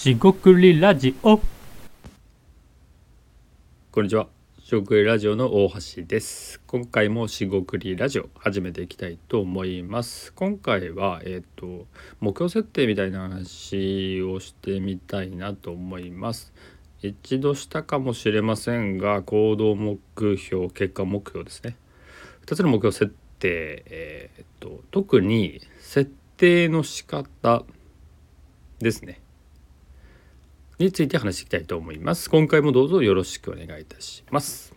しごくりラジオこんにちは。しごくりラジオの大橋です。今回もしごくりラジオ始めていきたいと思います。今回はえっ、と目標設定みたいな話をしてみたいなと思います。一度したかもしれませんが行動目標結果目標ですね。2つの目標設定、えーと特に設定の仕方ですね。について話していきたいと思います。今回もどうぞよろしくお願いいたします。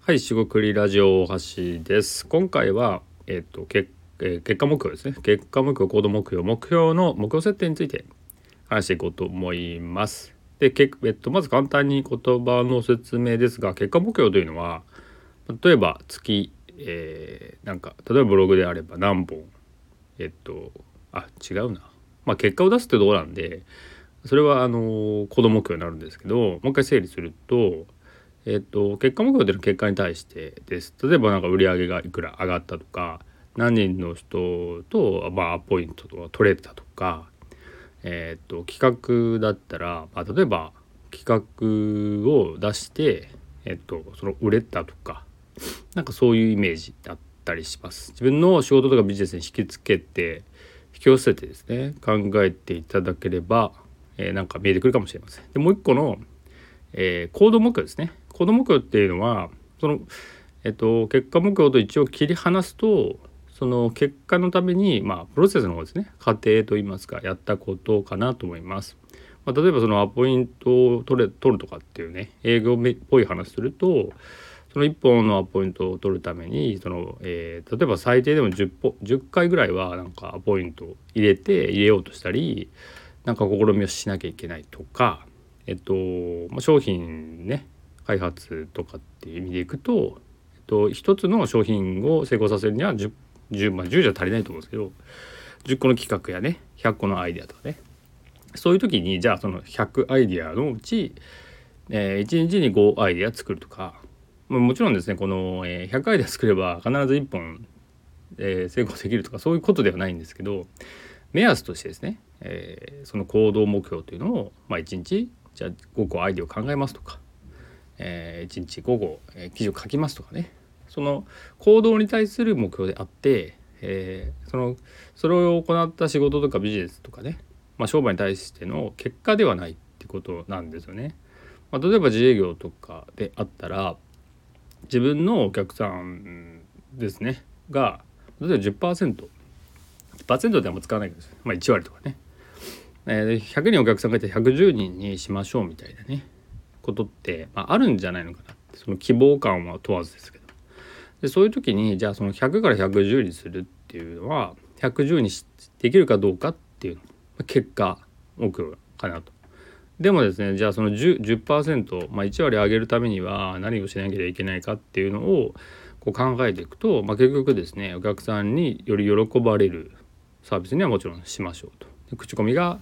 はい、しごくりラジオ大橋です。今回は、えっ、と、けえー結果目標ですね。結果目標、行動目標、目標の目標設定について話していこうと思います。で、けえっと、まず簡単に言葉の説明ですが、結果目標というのは、例えば月、えーなんか、例えばブログであれば何本、えっとあ違うな。まあ結果を出すってとこなんでそれはあの行動目標になるんですけどもう一回整理するとえっと結果目標っていうの結果に対してです。例えばなんか売り上げがいくら上がったとか何人の人と、まあ、アポイントとか取れたとかえっと企画だったら、まあ、例えば企画を出してえっとその売れたとかなんかそういうイメージだったりします。自分の仕事とかビジネスに引きつけて引き寄せてですね考えていただければ、えーなんか見えてくるかもしれません。でもう一個の、えー行動目標ですね。行動目標っていうのはその、えっと、結果目標と一応切り離すとその結果のために、まあ、プロセスの方ですね過程といいますかやったことかなと思います。まあ、例えばそのアポイントを取れ取るとかっていうね営業っぽい話するとその1本のアポイントを取るためにその、えー例えば最低でも 10, ポ10回ぐらいはなんかアポイントを入れて入れようとしたりなんか試みをしなきゃいけないとか、えっとまあ、商品ね開発とかっていう意味でいくと、えっと、1つの商品を成功させるには 10, 10, まあ、10じゃ足りないと思うんですけど10個の企画やね100個のアイデアとかね。そういう時にじゃあその100アイデアのうち、えー1日に5アイデア作るとかもちろんですねこの、え100アイデア作れば必ず1本、え成功できるとかそういうことではないんですけど目安としてですね、えその行動目標というのを、まあ、1日じゃ5個アイデアを考えますとか、え1日5個、え記事を書きますとかねその行動に対する目標であって、えそのそれを行った仕事とかビジネスとかね、まあ、商売に対しての結果ではないってことなんですよね。まあ、例えば自営業とかであったら自分のお客さんですね。が例えば 10%1% ではもう使わないけど、まあ、1割とかね、えー100人お客さんがいて110人にしましょうみたいなね。ことって、まあ、あるんじゃないのかなって。その希望感は問わずですけど。でそういう時にじゃあその100から110にするっていうのは110にできるかどうかっていうま結果目標かなと。でもですねじゃあその 10%, 10%、まあ、1割上げるためには何をしなきゃいけないかっていうのをこう考えていくと、まあ、結局ですねお客さんにより喜ばれるサービスにはもちろんしましょうと。口コミが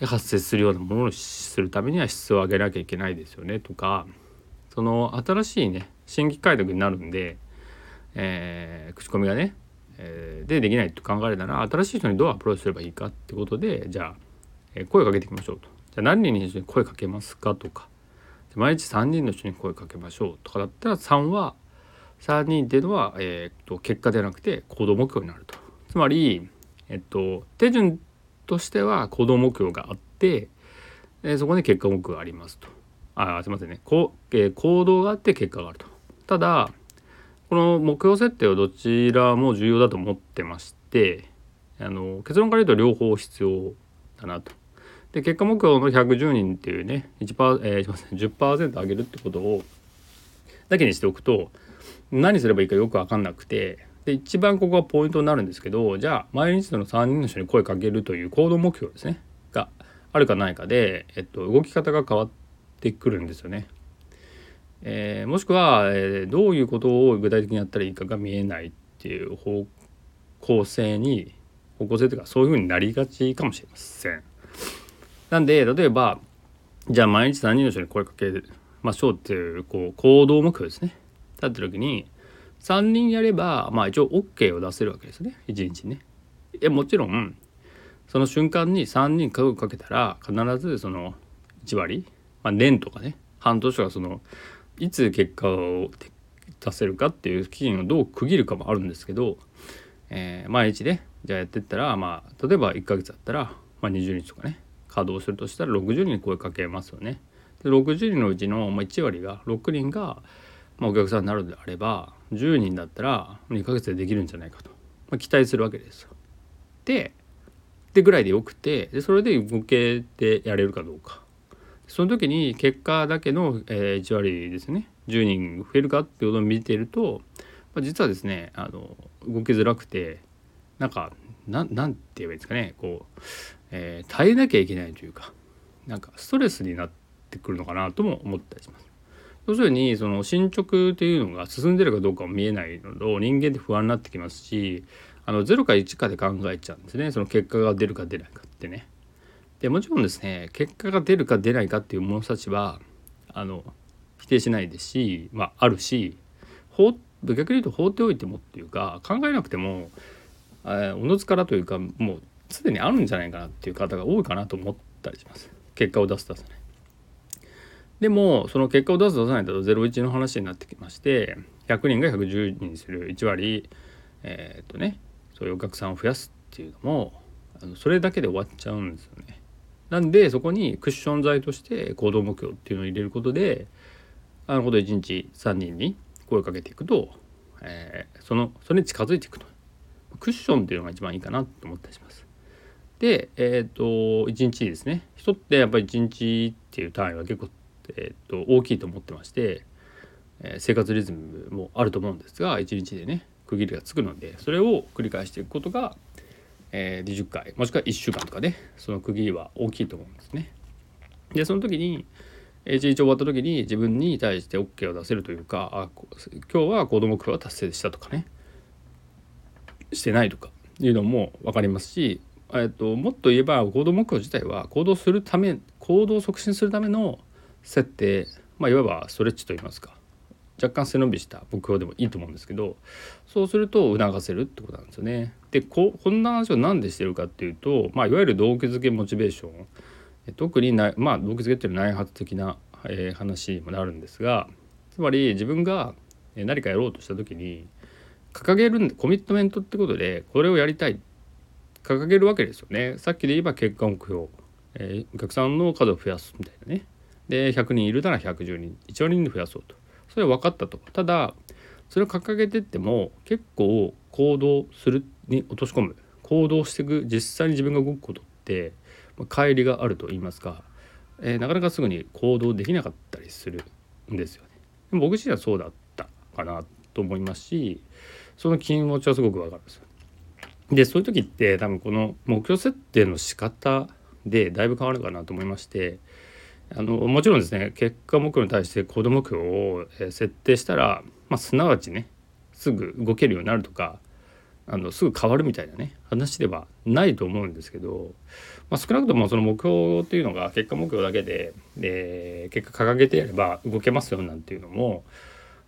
発生するようなものにするためには質を上げなきゃいけないですよねとかその新しいね新規開拓になるんで、えー口コミがね、えーでできないと考えるなら新しい人にどうアプローチすればいいかってことでじゃあ、えー声をかけていきましょうと。じゃあ何人に声かけますかとか毎日3人の人に声かけましょうとかだったら3は3人っていうのは、えーっと結果ではなくて行動目標になると。つまり、えっと、手順としては行動目標があって、えそこに結果目標がありますと。あすいませんねこ、えー行動があって結果があると。ただこの目標設定はどちらも重要だと思ってましてあの結論から言うと両方必要だなと。で結果目標の110人っていうね1パ、えー、すいません10%上げるってことをだけにしておくと何すればいいかよく分かんなくてで一番ここがポイントになるんですけどじゃあ毎日の3人の人に声かけるという行動目標ですねがあるかないかで、えっと、動き方が変わってくるんですよね。えーもしくは、えーどういうことを具体的にやったらいいかが見えないっていう方向性に方向性というかそういうふうになりがちかもしれません。なんで例えばじゃあ毎日3人の人に声かけましょうっていうこう行動目標ですね。立って時に3人やればまあ一応 OK を出せるわけですね1日にね。えもちろんその瞬間に3人家族かけたら必ずその1割、まあ、年とかね半年とかそのいつ結果を出せるかっていう期限をどう区切るかもあるんですけど、えー、毎日ねじゃあやってったらまあ例えば1ヶ月だったら、まあ、20日とかね稼働するとしたら60人に声かけますよね。で60人のうちの1割が6人が、お客さんになるのであれば10人だったら2ヶ月でできるんじゃないかと、まあ、期待するわけですよ。ででぐらいでよくてでそれで動けてやれるかどうかその時に結果だけの、え、1割ですね10人増えるかっていうことを見ていると、実はですねあの動きづらくてなんかなんなんて言えばいいんですかねこう、えー、耐えなきゃいけないというかなんかストレスになってくるのかなとも思ったりします。要するにその進捗っていうのが進んでるかどうかも見えないのと人間って不安になってきますしあの0か1かで考えちゃうんですねその結果が出るか出ないかってね。でもちろんですね結果が出るか出ないかっていう者たちはあの否定しないですし、まあ、あるし逆に言うと放っておいてもっていうか考えなくてもおのずからというかもうすでにあるんじゃないかなっていう方が多いかなと思ったりします結果を出す出さない。でもその結果を出す出さないだと01の話になってきまして100人が110人にする1割えー、っとねそういうお客さんを増やすっていうのもあのそれだけで終わっちゃうんですよね。なんでそこにクッション材として行動目標っていうのを入れることであのこと1日3人に声をかけていくと、えー、そのそれに近づいていくとクッションっていうのが一番いいかなと思ったりします。でえっ、ー、と1日ですね人ってやっぱり1日っていう単位は結構、えー、と大きいと思ってまして、えー、生活リズムもあると思うんですが1日でね区切りがつくのでそれを繰り返していくことが、えー、20回もしくは1週間とか、ね、その区切りは大きいと思うんですね。でその時に1日終わった時に自分に対して OK を出せるというかあ今日は行動目標は達成したとかねしてないとかいうのも分かりますし、えっと、もっと言えば行動目標自体は行動するため行動を促進するための設定、まあ、いわばストレッチといいますか若干背伸びした目標でもいいと思うんですけどそうすると促せるってことなんですよね。でここんな話を何でしてるかっていうと、まあ、いわゆる動機づけモチベーション特にな、まあ、動機づけっていうのは内発的な、えー、話にもなるんですがつまり自分が何かやろうとした時に掲げるコミットメントってことでこれをやりたいっ掲げるわけですよね。さっきで言えば結果目標、えー、お客さんの数を増やすみたいなね。で100人いるなら110人1割人増やそうと。それは分かったと。ただそれを掲げてっても結構行動するに落とし込む行動していく実際に自分が動くことってまあ乖離があると言いますか、えー、なかなかすぐに行動できなかったりするんですよね。でも僕自身はそうだったかなと思いますしその気持ちはすごくわかるんです。でそういう時って多分この目標設定の仕方でだいぶ変わるかなと思いましてあのもちろんですね結果目標に対して行動目標を設定したら、まあ、すなわちねすぐ動けるようになるとかあのすぐ変わるみたいなね話ではないと思うんですけど、まあ、少なくともその目標っていうのが結果目標だけでで結果掲げてやれば動けますよなんていうのも、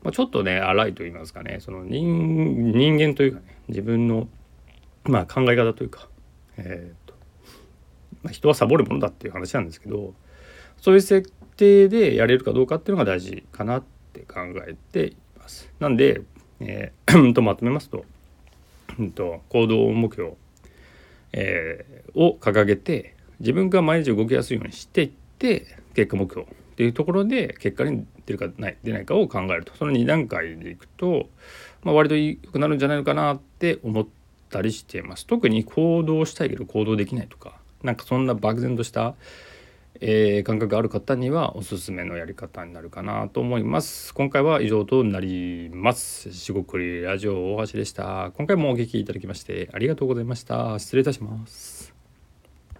まあ、ちょっとね荒いと言いますかねその人人間というかね自分の、まあ、考え方というか、えーと。まあ、人はサボるものだっていう話なんですけどそういう設定でやれるかどうかっていうのが大事かなって考えています。なんで、えー、とまとめますとうんと、行動目標、えー、を掲げて自分が毎日動きやすいようにしていって結果目標っていうところで結果に出るかない出ないかを考えると。その2段階でいくと、まあ、割と良くなるんじゃないのかなって思ってったりしています特に行動したいけど行動できないとかなんかそんな漠然としたえー、感覚がある方にはおすすめのやり方になるかなと思います。今回は以上となります。しごくりラジオ大橋でした。今回もお聴きいただきましてありがとうございました。失礼いたします。